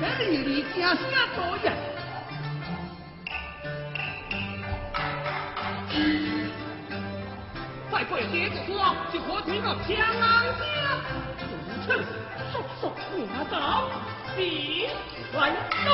这里里正声多呀。再过这个花，就可听到长安街。如此，速速拿到，起来走。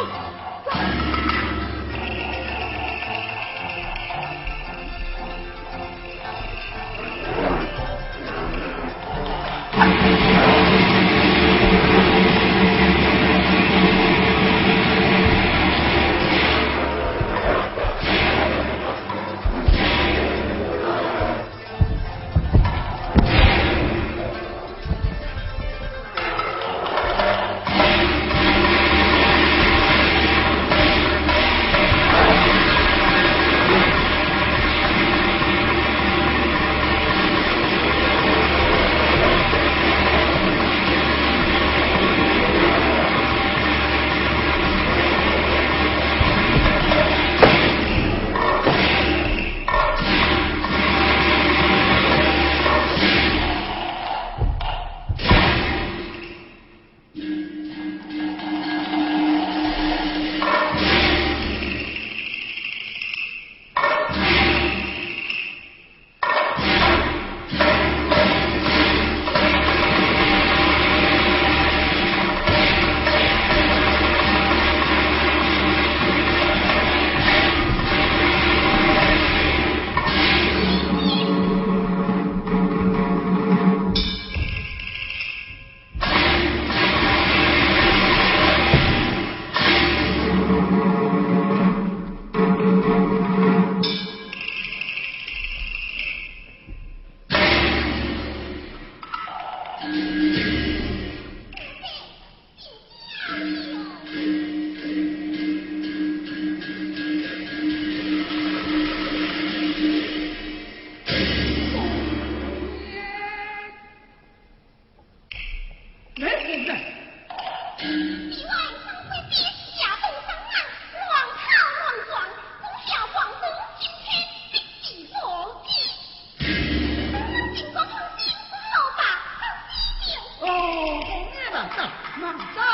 また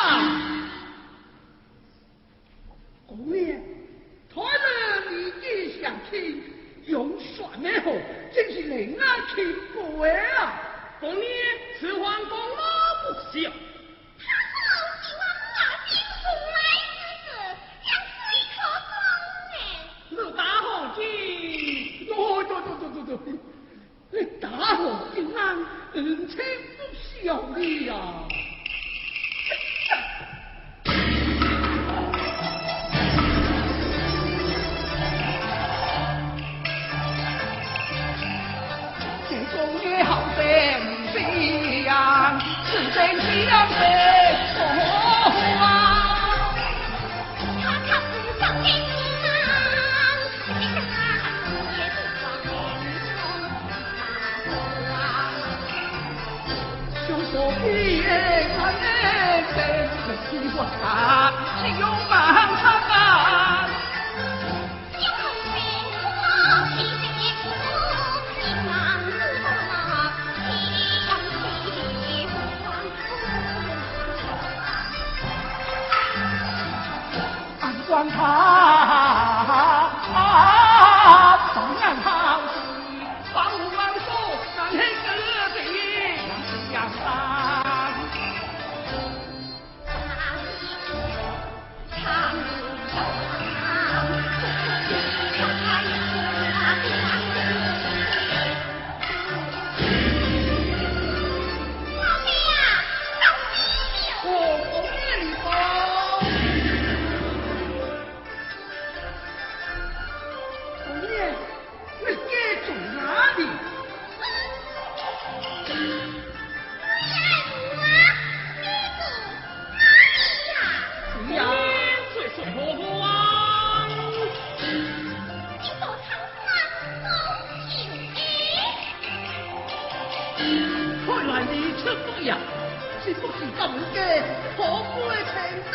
是不是咁嘅，可贵平呢？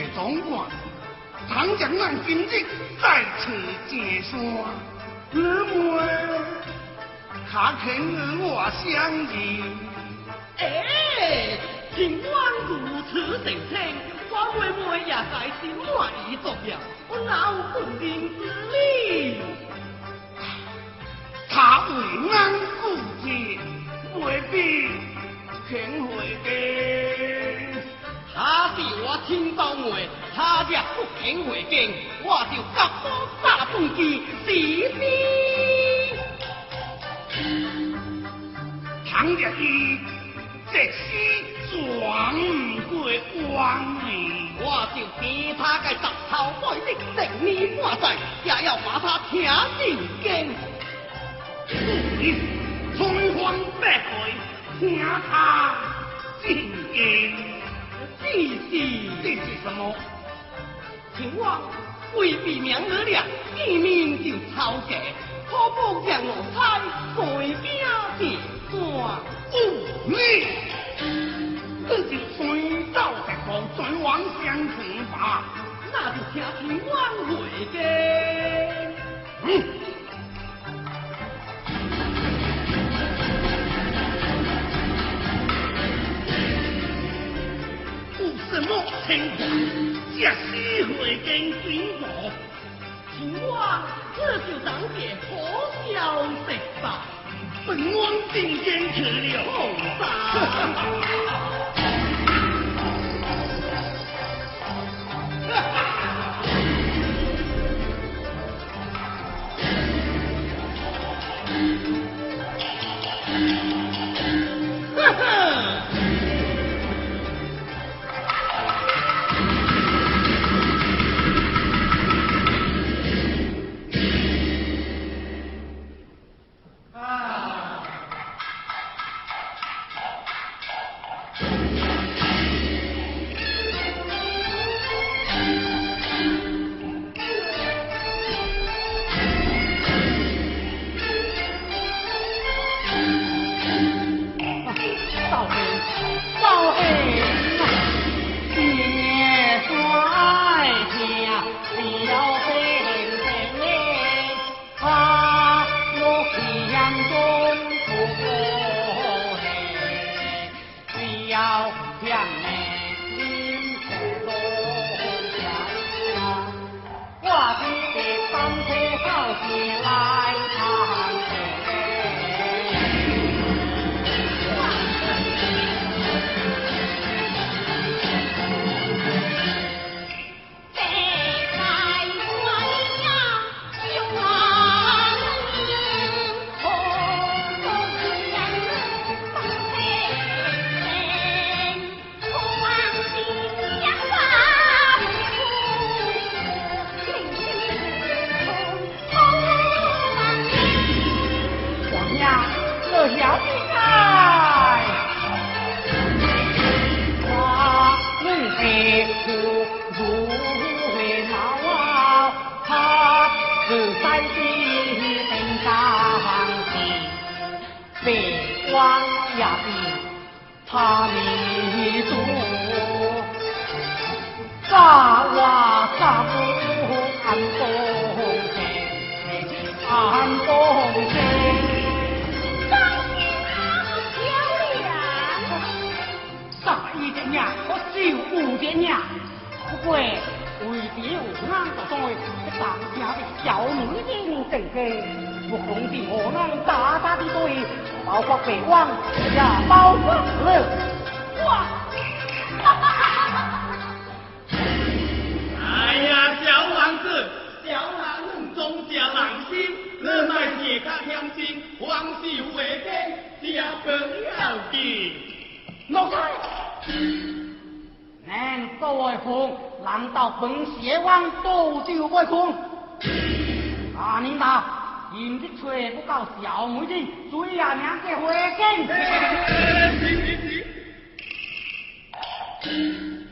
也总管，唐江南军日再次解说，姊妹，他肯与我相迎。哎，尽管如此声称，我妹妹也在心满意足了，我老有不仁之理？他为俺顾忌，未必肯回的。他是我听到话，他若不肯回京，我就甲我杀公去死你。倘若伊这死转不过关呢，我就给他个十头块的正你半在，也要把他请进京。春风白鬼，请他进京。这是这是什么？秦王为避免了了，见面就吵架，可不让我猜在家的断无理，这就随走一步，随往相同吧。那就请秦王回家。什么情况？这死会跟军我？秦王，这就当别好消息吧。本王今天去了后山。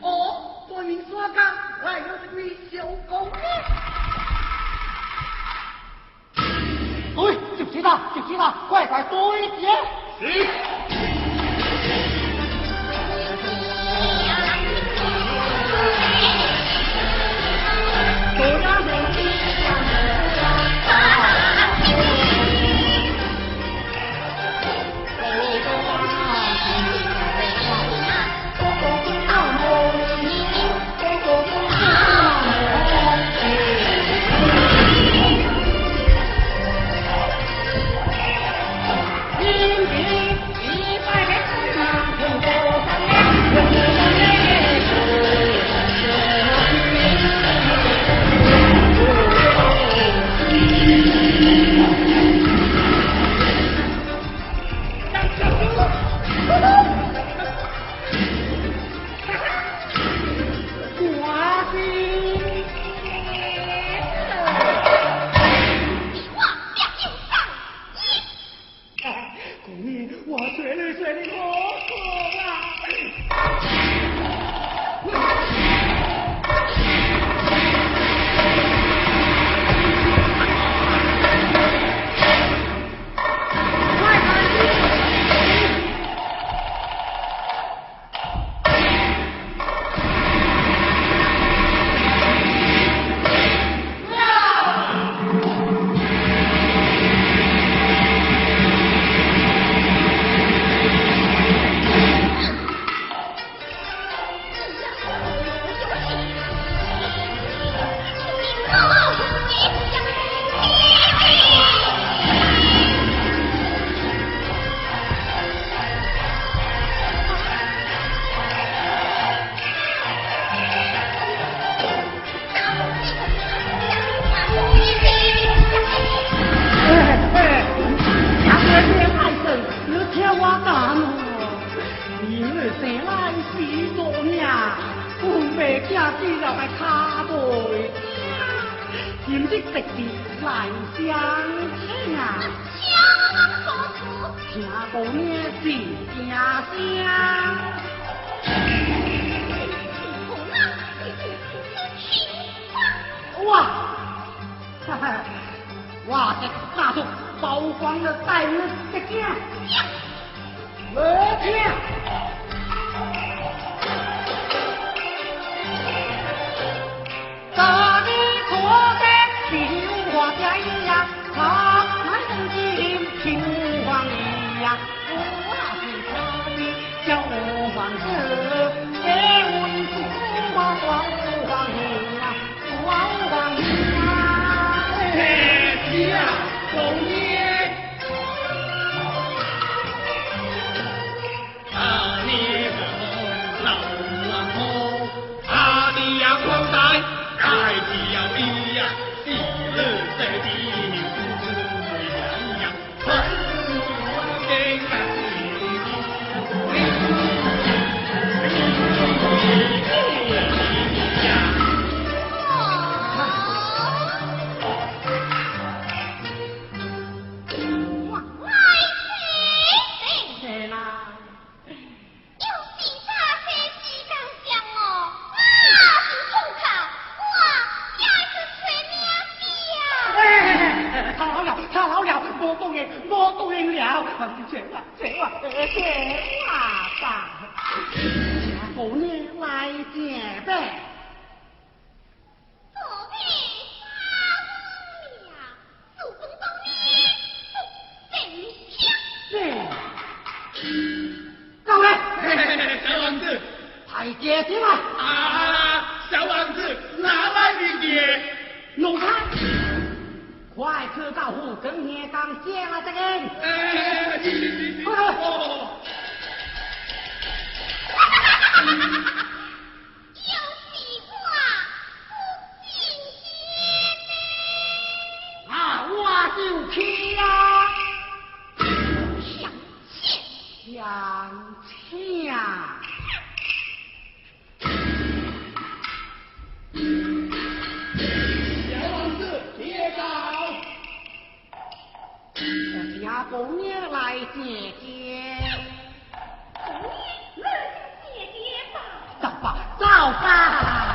哦，对面山岗来了只位小工。喂，就是他，就是他，乖乖多一。是。今日特地来相请啊，请我来做主，请啊、哇，哈哈，哇塞，大壮，包房的待遇不讲，不讲。Yeah. 对相欠。小子，别走！我家姑娘来。姐姐吧。走吧，走吧。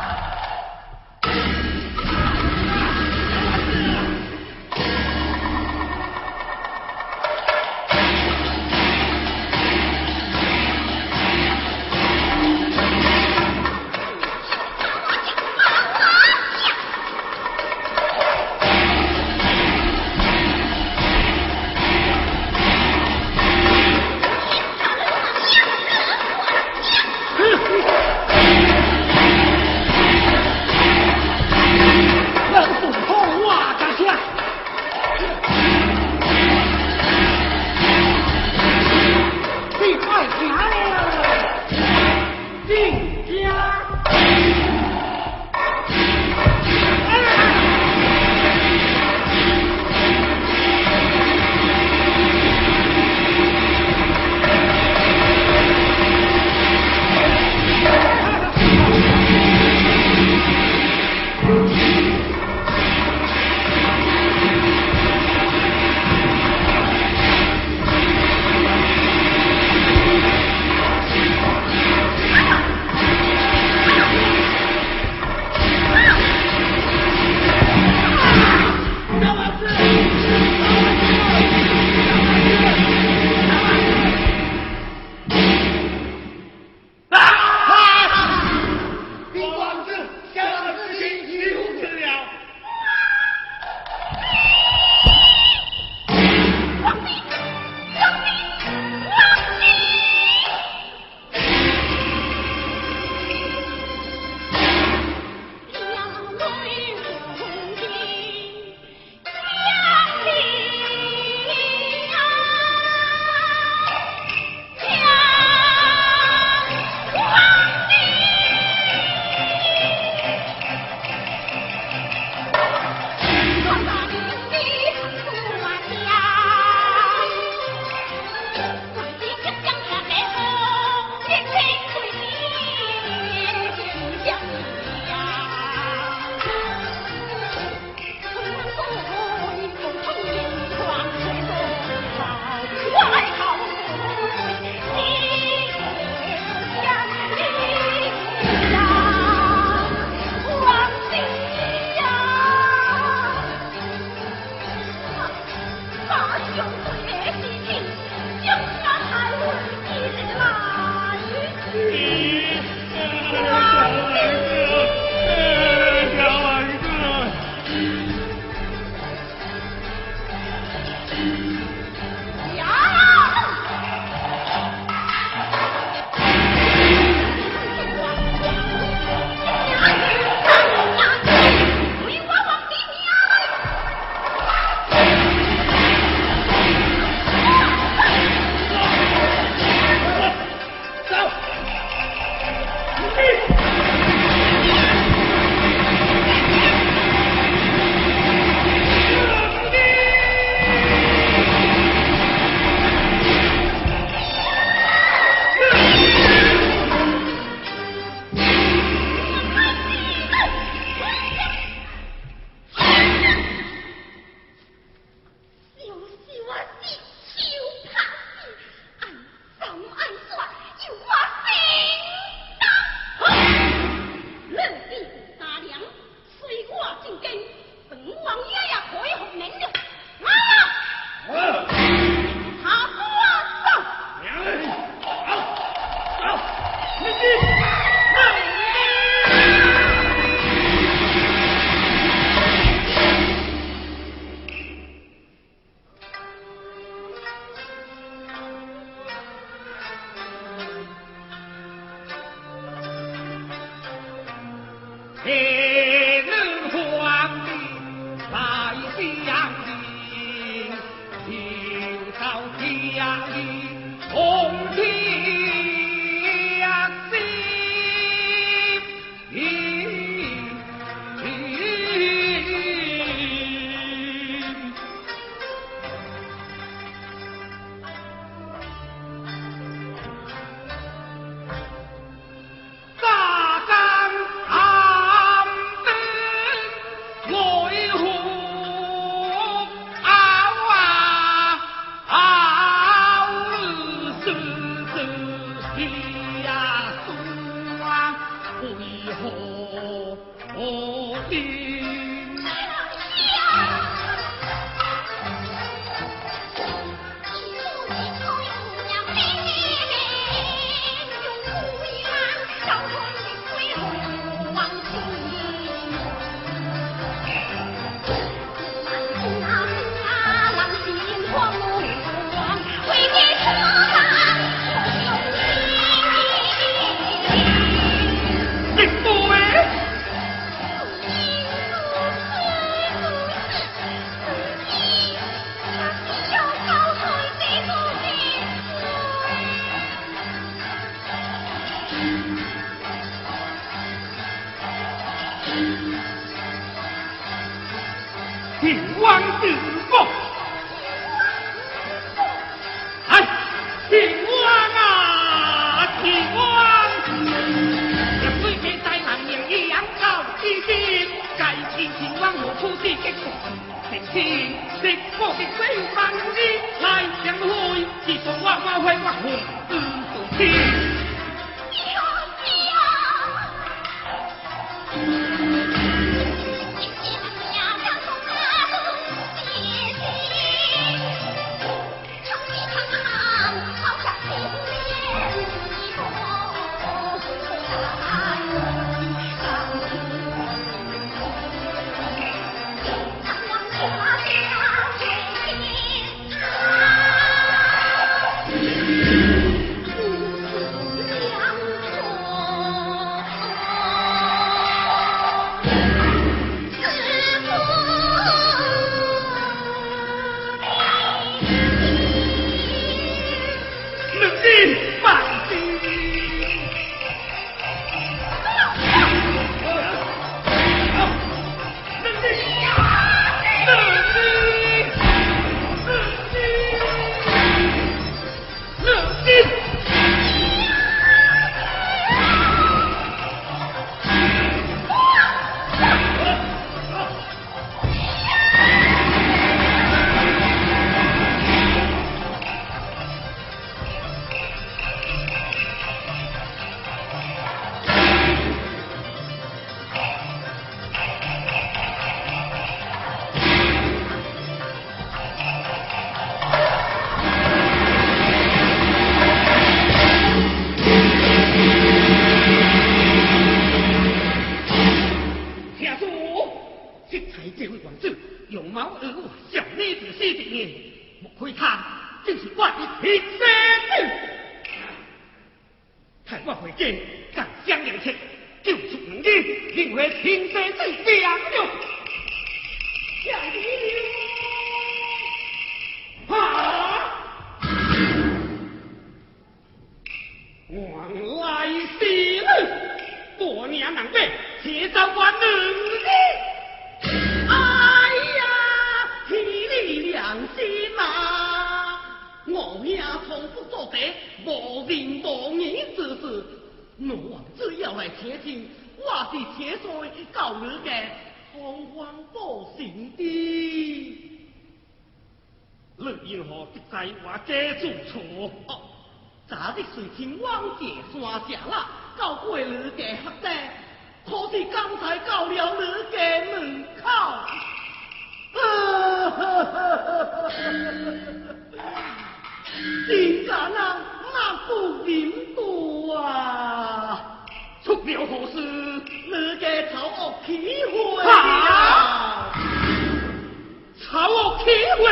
滚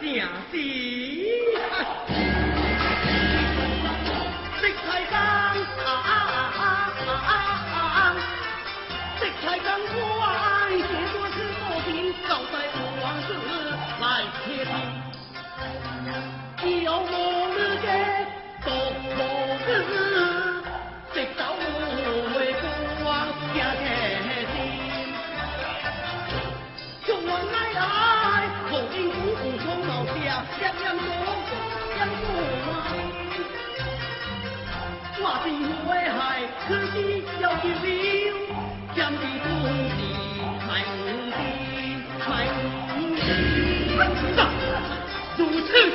家喜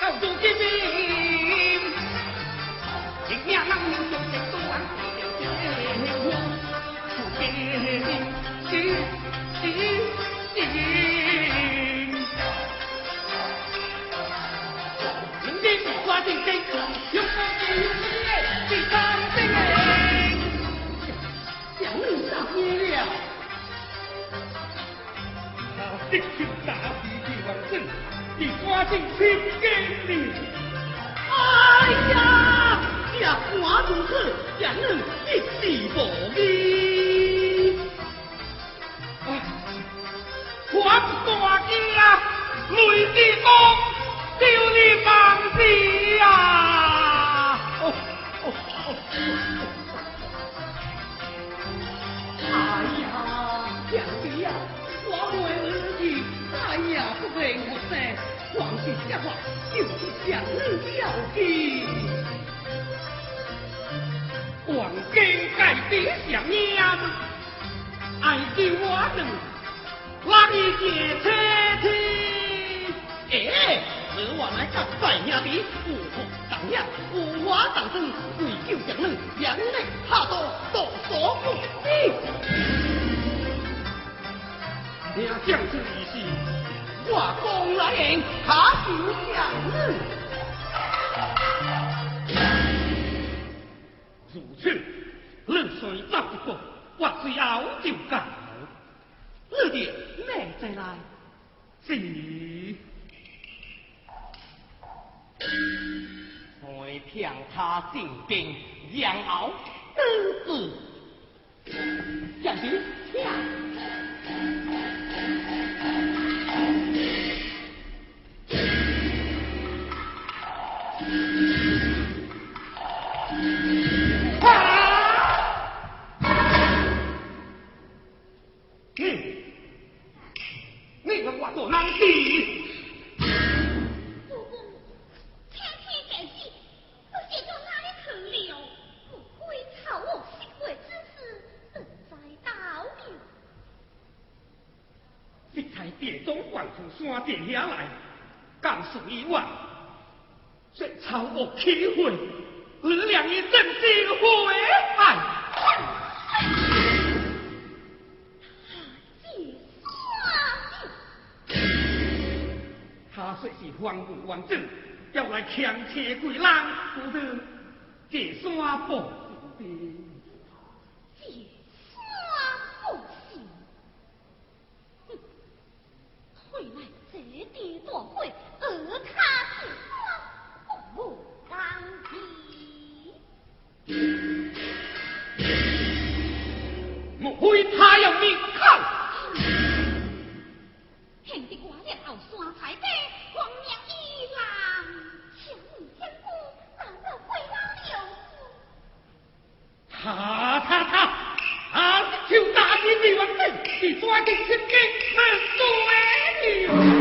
造木金兵，谁人能用铁刀砍断铁乌？木，我们的铁骨精，用在的最前面。有你造孽了，造一群的。你赶紧给你。哎呀，这官如此，也能一世无依。我大姐啊，雷地公叫你忙事！哎呀！想人要的。黄金盖地像念，爱的我能拉你姐姐去。哎，和我来干白娘的，我当娘，我我当真，为救将人，将来他都都所不定。你要将这一心。我公来言，他救强人。如此，冷水走一步，我最要就干。二弟，你再来，是。我听他进兵，然后得子，将军，气会，你两一阵真灰哎！他是？他说是皇军王子，要来强抢鬼人，不是？这算不？你 can't escape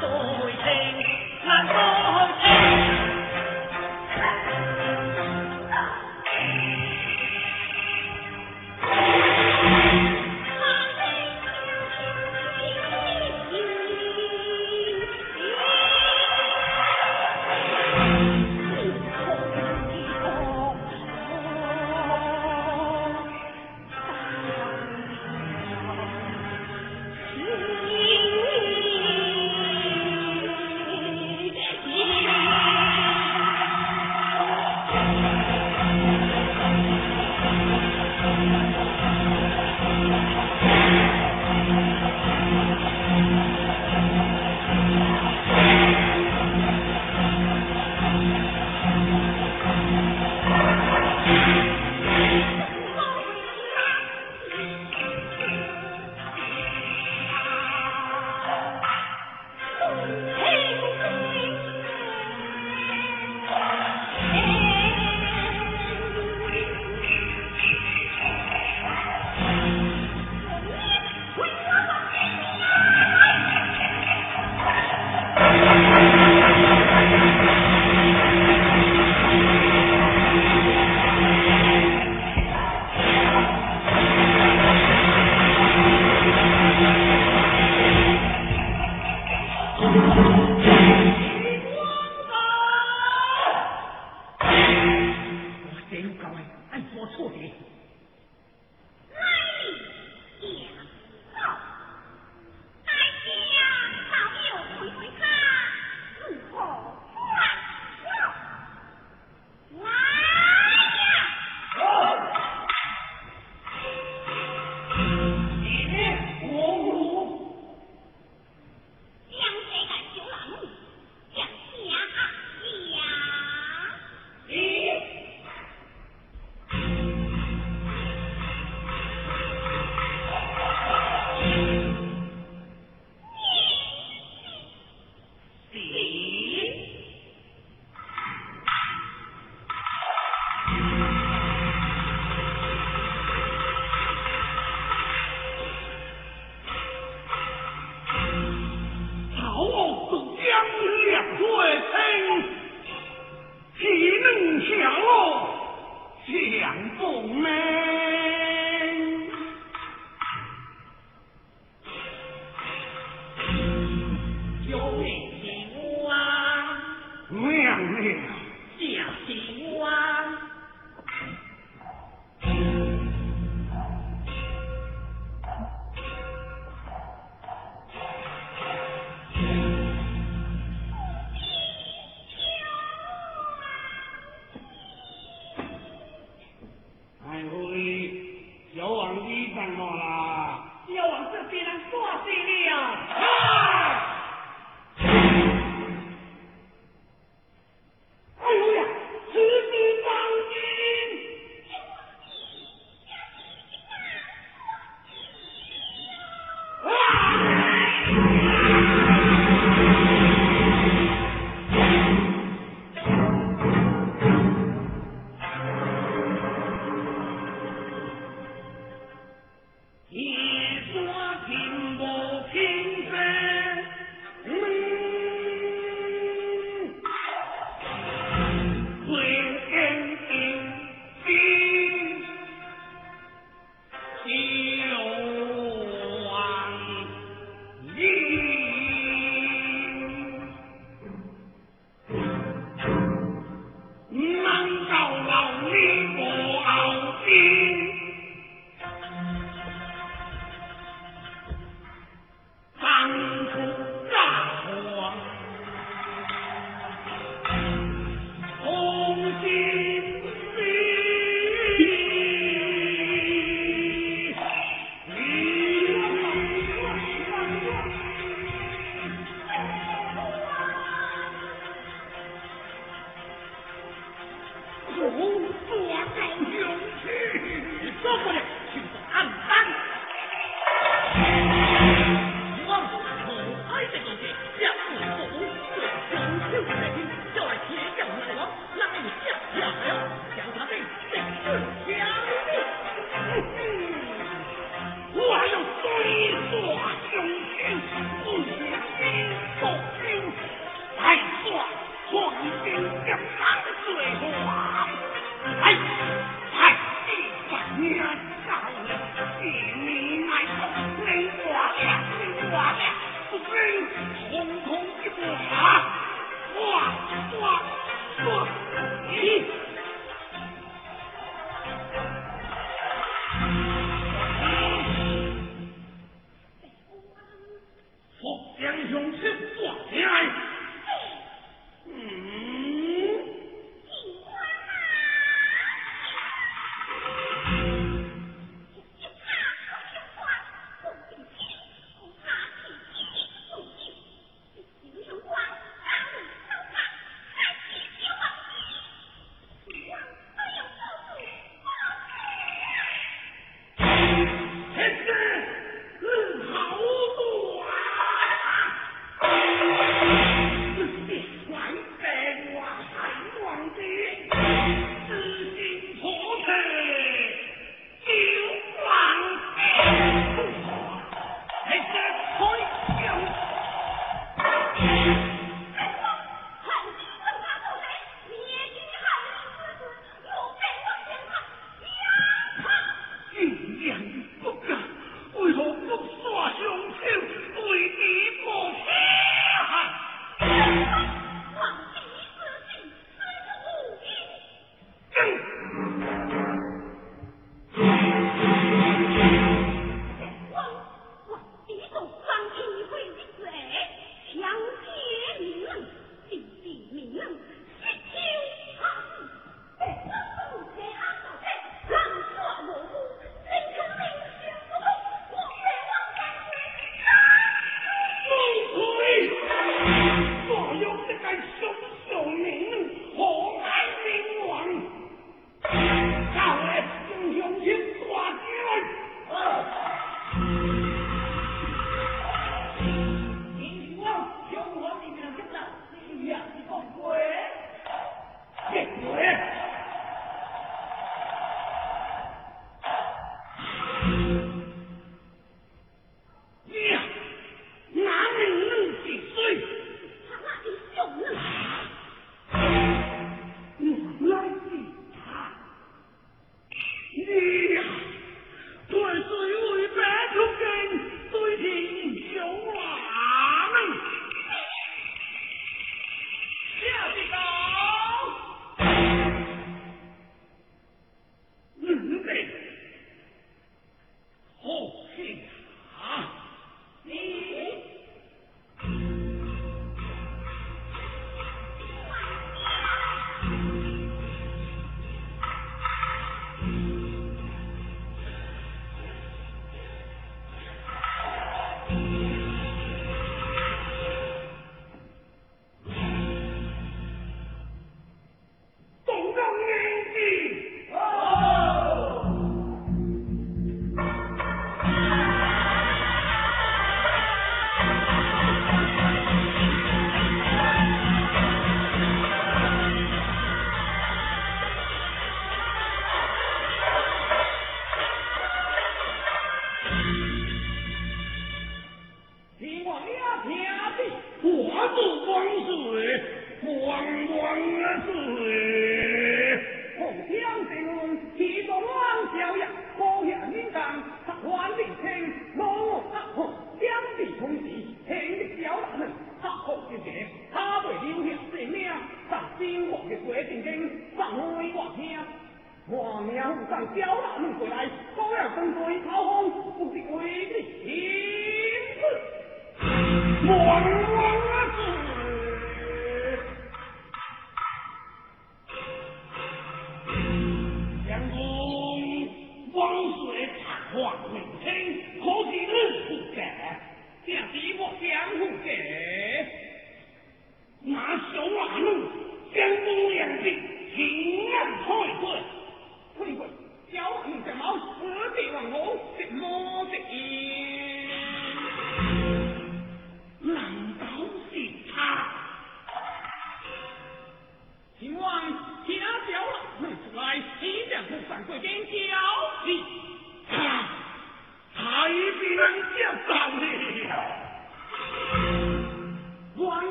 to